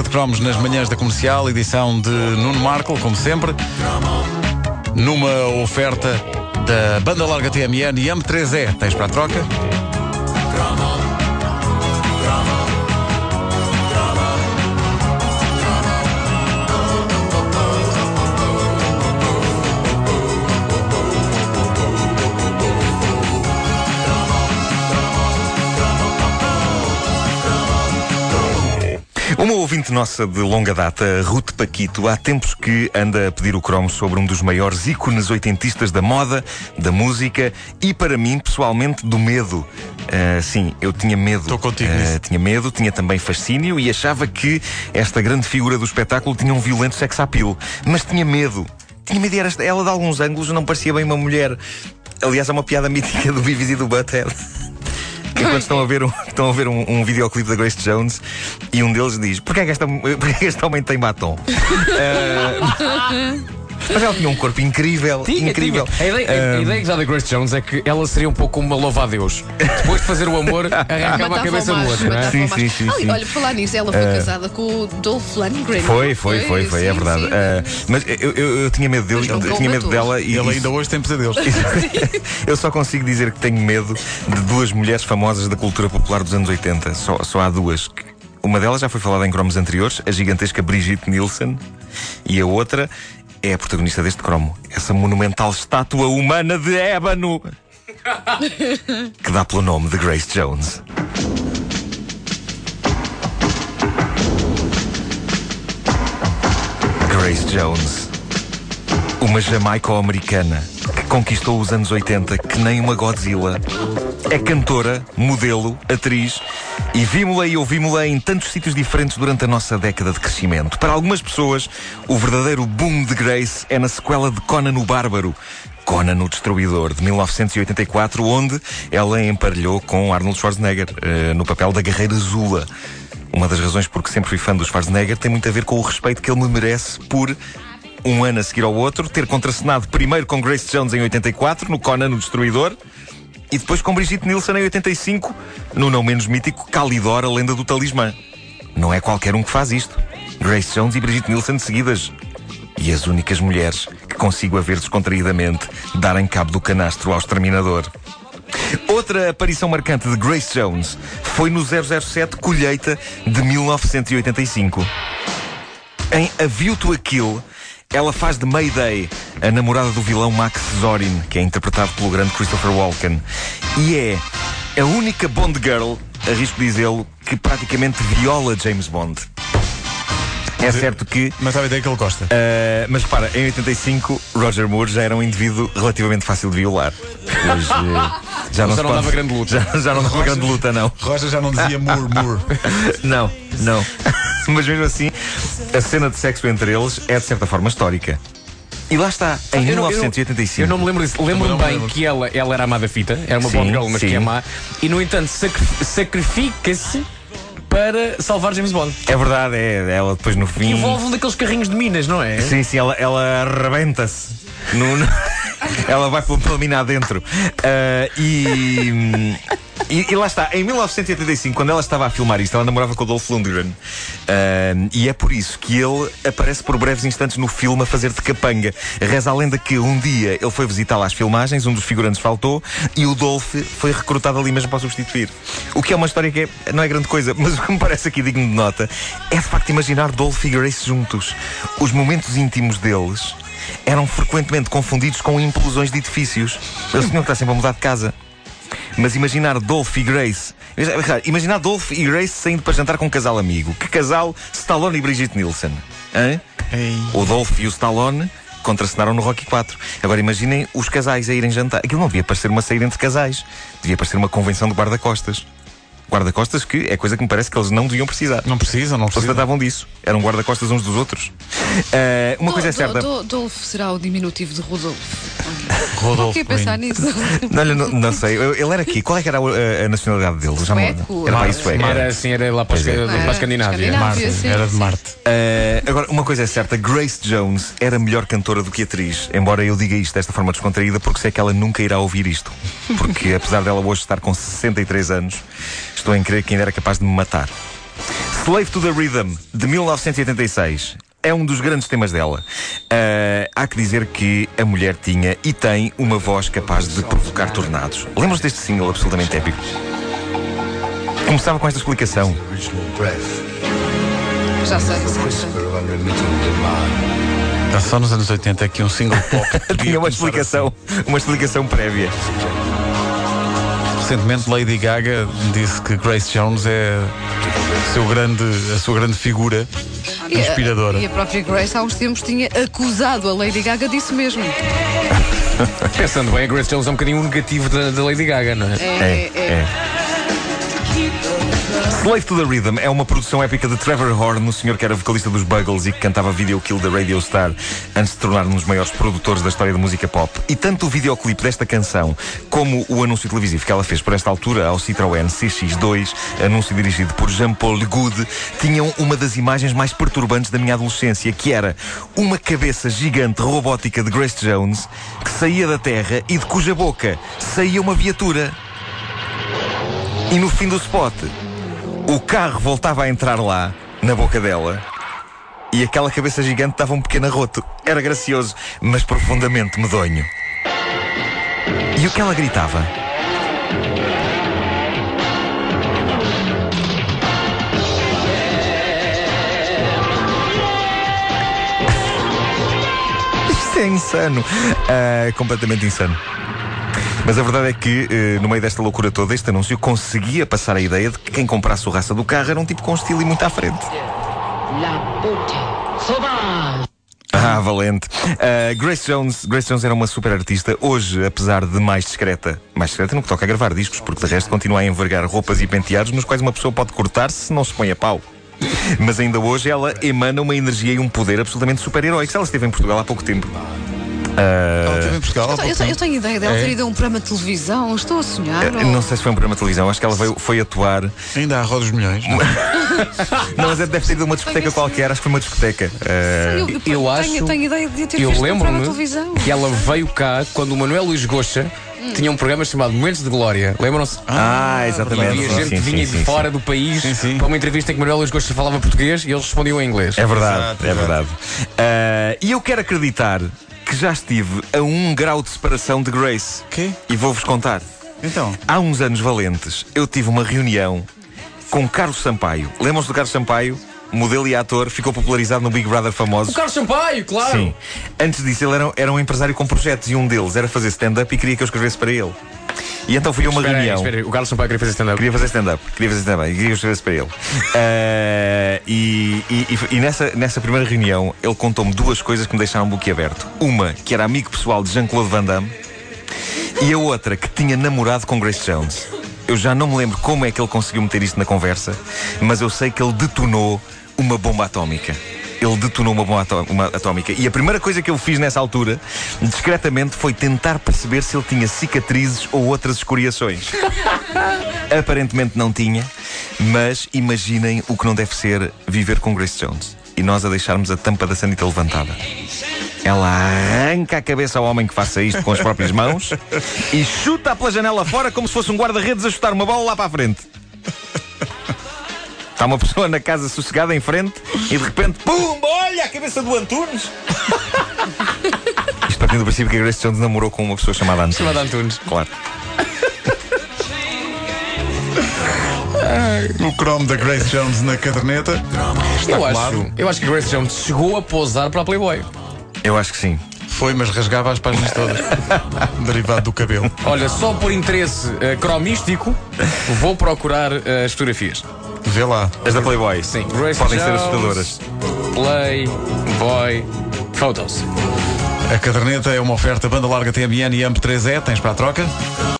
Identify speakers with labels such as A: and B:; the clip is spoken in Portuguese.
A: oferta de cromos nas manhãs da comercial, edição de Nuno Marco, como sempre. Numa oferta da banda larga TMN e M3E. Tens para a troca?
B: Ouvinte nossa de longa data, Ruth Paquito, há tempos que anda a pedir o cromo sobre um dos maiores ícones oitentistas da moda, da música e, para mim, pessoalmente, do medo. Uh, sim, eu tinha medo.
A: Estou contigo nisso.
B: Tinha medo, tinha também fascínio e achava que esta grande figura do espetáculo tinha um violento sex appeal. Mas tinha medo. Tinha medo, era ela de alguns ângulos não parecia bem uma mulher. Aliás, é uma piada mítica do Beavis e do Butthead. Que quando estão a ver, um, estão a ver um, um videoclipe da Grace Jones e um deles diz: Porquê é que, esta, porquê é que este homem tem batom? Uh, mas ela tinha um corpo incrível.
C: Tinha,
B: incrível.
C: tinha. A, ideia, a, a ideia já da Grace Jones é que ela seria um pouco como uma louva a Deus. Depois de fazer o amor, arrancava a cabeça do outro, não é?
B: Sim, sim, sim.
D: Olha, falar nisso, ela foi casada com o Dolph Lundgren.
B: Foi, foi, foi, foi, é
D: sim,
B: verdade.
D: sim.
B: Uh, mas eu, eu, eu tinha medo dele, tinha medo dela e.
A: Ele ainda hoje tem pesadelos.
B: eu só consigo dizer que tenho medo de duas mulheres famosas da cultura popular dos anos 80. Só, só há duas. que- Uma delas já foi falada em cromos anteriores, a gigantesca Brigitte Nielsen, e a outra é a protagonista deste cromo. Essa monumental estátua humana de ébano que dá pelo nome de Grace Jones. Grace Jones. Uma jamaico-americana que conquistou os anos 80 que nem uma Godzilla. É cantora, modelo, atriz e vimos-la e ouvimos-la em tantos sítios diferentes durante a nossa década de crescimento. Para algumas pessoas, o verdadeiro boom de Grace é na sequela de Conan o Bárbaro. Conan o Destruidor, de 1984, onde ela emparelhou com Arnold Schwarzenegger eh, no papel da Guerreira Zula. Uma das razões por que sempre fui fã do Schwarzenegger tem muito a ver com o respeito que ele me merece por um ano a seguir ao outro, ter contracenado primeiro com Grace Jones em 84, no Conan o Destruidor, e depois com Brigitte Nielsen em 85, no não menos mítico Calidor, a lenda do talismã. Não é qualquer um que faz isto. Grace Jones e Brigitte Nielsen seguidas. E as únicas mulheres que consigo ver descontraídamente darem cabo do canastro ao exterminador. Outra aparição marcante de Grace Jones foi no 007 Colheita de 1985. Em A View to a Kill, ela faz de Mayday a namorada do vilão Max Zorin, que é interpretado pelo grande Christopher Walken. E é a única Bond Girl, arrisco dizê-lo, que praticamente viola James Bond. É certo que
A: Mas sabe a ideia que ele gosta.
B: Uh, mas repara, em 85, Roger Moore já era um indivíduo relativamente fácil de violar. Hoje, uh, já não,
C: Já não dava grande luta.
B: Já, já não dava grande luta, não.
A: Rocha já não dizia mur, mur.
B: Não, não. mas mesmo assim, a cena de sexo entre eles é de certa forma histórica. E lá está, em
C: Eu não- eu não-
B: 1985.
C: Eu não me lembro disso. Lembro-me bem
A: lembro.
C: que ela, ela era amada fita, era uma
B: Sim,
C: Bond Girl, mas
B: sim.
C: que é má. E no entanto, sacri- sacrifica-se para salvar James Bond.
B: É verdade, é ela depois no fim.
C: Envolve um daqueles carrinhos de minas, não é?
B: Sim, sim, ela, ela arrebenta-se. No- ela vai pela, mina adentro. Ah, e, e, e lá está, em 1985, quando ela estava a filmar isto, ela namorava com o Dolph Lundgren. Ah, e é por isso que ele aparece por breves instantes no filme a fazer de capanga. Reza a lenda que um dia ele foi visitá-la às filmagens, um dos figurantes faltou e o Dolph foi recrutado ali mesmo para substituir. O que é uma história que é- não é grande coisa, mas o que me parece aqui digno de nota é de facto imaginar Dolph e Grace juntos. Os momentos íntimos deles eram frequentemente confundidos com implosões de edifícios. Eles tinham que estar sempre a mudar de casa. Mas imaginar Dolph e Grace. Imaginar Dolph e Grace saindo para jantar com um casal amigo. Que casal? Stallone e Brigitte Nielsen. Hã?
A: Ei.
B: O Dolph e o Stallone contracenaram no Rocky 4. Agora imaginem os casais a irem jantar. Aquilo não devia parecer uma saída entre casais. Devia parecer uma convenção de guarda-costas. Guarda-costas que é coisa que me parece que eles não deviam precisar.
A: Não precisam, não
B: Eles
A: precisam.
B: tratavam disso. Eram guarda-costas uns dos outros. Ah, uma coisa é certa.
D: Do, Dolph será o diminutivo de Rodolfo.
A: Rodolfo.
D: Por que pensar nisso?
B: Não, não, não sei. Ele era aqui. Qual é que era a, a nacionalidade dele? Já.
D: Sueco.
B: Era para sueco.
C: Era assim, era lá para,
B: é.
C: a- para a Escandinávia.
A: Marte,
D: sim,
A: era de. Marte.
B: Ah, agora, uma coisa é certa: Grace Jones era melhor cantora do que atriz. Embora eu diga isto desta forma descontraída, porque sei que ela nunca irá ouvir isto. Porque apesar dela hoje estar com 63 anos, estou em crer que ainda era capaz de me matar. Slave to the Rhythm, de 1986. É um dos grandes temas dela. Ah, há que dizer que a mulher tinha e tem uma voz capaz de provocar tornados. Lembras deste single absolutamente épico? Começava com esta explicação.
D: Já sei,
A: só nos anos 80 aqui um single pop.
B: Tinha uma explicação, uma explicação prévia.
A: Recentemente Lady Gaga disse que Grace Jones é seu grande, a sua grande figura
D: E a-
A: inspiradora.
D: E a própria Grace há uns tempos tinha acusado a Lady Gaga disso mesmo.
C: Pensando bem, a Grace Jones é um bocadinho o negativo da, da Lady Gaga, não é?
D: É, é, é.
B: Slave to the Rhythm é uma produção épica de Trevor Horn, o senhor que era vocalista dos Buggles e que cantava Video Kill da Radio Star antes de tornar um dos maiores produtores da história da música pop. E tanto o videoclipe desta canção como o anúncio televisivo que ela fez por esta altura ao Citroën CX2, anúncio dirigido por Jean-Paul Goud, tinham uma das imagens mais perturbantes da minha adolescência, que era uma cabeça gigante robótica de Grace Jones que saía da terra e de cuja boca saía uma viatura. E no fim do spot, o carro voltava a entrar lá, na boca dela, e aquela cabeça gigante dava um pequeno arroto. Era gracioso, mas profundamente medonho. E o que ela gritava? Isto é insano. Ah, completamente insano. Mas a verdade é que, eh, no meio desta loucura toda, este anúncio conseguia passar a ideia de que quem comprasse o raça do carro era um tipo com estilo e muito à frente. Ah, valente. Ah, Grace Jones, Grace Jones era uma super artista. Hoje, apesar de mais discreta, mais discreta no que toca a gravar discos, porque de resto continua a envergar roupas e penteados nos quais uma pessoa pode cortar-se se não se põe a pau. Mas ainda hoje ela emana uma energia e um poder absolutamente super-heróicos. Ela esteve em Portugal há pouco tempo.
A: Ela esteve em Portugal
D: Eu, eu tenho- eu tenho ideia dela
A: É?
D: ter ido a um programa de televisão. Estou a sonhar. Ou-
B: Não sei se foi um programa de televisão, acho que ela veio, foi atuar.
A: Ainda há rodas milhões. não?
B: Não, mas deve ter ido a uma discoteca qualquer, acho que foi uma discoteca. Ah,
D: Eu,
C: eu
D: tenho,
C: acho-
D: tenho ideia de ter
C: Eu
D: visto num programa
C: lembro-me
D: de televisão.
C: que ela veio cá quando o Manuel Luís Goxa tinha um programa chamado Momentos de Glória. Lembram-se?
B: ah, exatamente.
C: E a
B: Sim,
C: gente
B: sim,
C: vinha
B: sim,
C: de
B: sim,
C: fora
B: sim.
C: do país
A: Sim, sim.
C: para uma entrevista em que Manuel Luís Gosta falava português e eles respondiam em inglês.
B: É verdade,
A: Exato,
B: é verdade. Ah, e eu quero acreditar que já estive a um grau de separação de Grace.
A: Quê?
B: E vou-vos contar.
A: Então,
B: Há uns anos valentes, eu tive uma reunião com Carlos Sampaio. Lembram-se do Carlos Sampaio? Modelo e ator, ficou popularizado no Big Brother famoso.
C: O Carlos Sampaio, claro!
B: Sim. Antes disso, ele era, era um empresário com projetos e um deles era fazer stand-up e queria que eu escrevesse para ele. E então fui a uma
C: Espera aí,
B: reunião.
C: espera aí. O Carlos Sampaio queria fazer stand-up.
B: Queria fazer stand-up, queria fazer stand-up, e queria que eu escrevesse para ele. Ah, e e- e- e nessa, nessa primeira reunião, ele contou-me duas coisas que me deixaram boquiaberto. Uma, que era amigo pessoal de Jean-Claude Van Damme, e a outra, que tinha namorado com Grace Jones. Eu já não me lembro como é que ele conseguiu meter isto na conversa, mas eu sei que ele detonou uma bomba atómica. Ele detonou uma bomba uma atómica. E a primeira coisa que eu fiz nessa altura, discretamente, foi tentar perceber se ele tinha cicatrizes ou outras escoriações. Aparentemente não tinha, mas imaginem o que não deve ser viver com Grace Jones. E nós a deixarmos a tampa da sanita levantada. Ela arranca a cabeça ao homem que faça isto com as próprias mãos e chuta pela janela fora como se fosse um guarda-redes a chutar uma bola lá para a frente. Está uma pessoa na casa sossegada em frente e de repente, pum, olha a cabeça do Antunes. Isto partindo do princípio que a Grace Jones namorou com uma pessoa chamada Antunes.
C: Chamado Antunes.
B: Claro.
A: o cromo da Grace Jones na caderneta. Está
C: Eu acho, eu acho que Grace Jones chegou a pousar para a Playboy.
B: Eu acho que sim.
A: Foi, mas rasgava as páginas todas. Derivado do cabelo.
C: Olha, só por interesse eh, cromístico, vou procurar eh, as fotografias.
A: Vê lá.
B: As da Playboy.
C: Sim, Grace
B: Podem ser
C: Jones.
B: assustadoras.
C: Playboy Photos.
A: A caderneta é uma oferta banda larga TMN e AMP3E. Tens para a troca?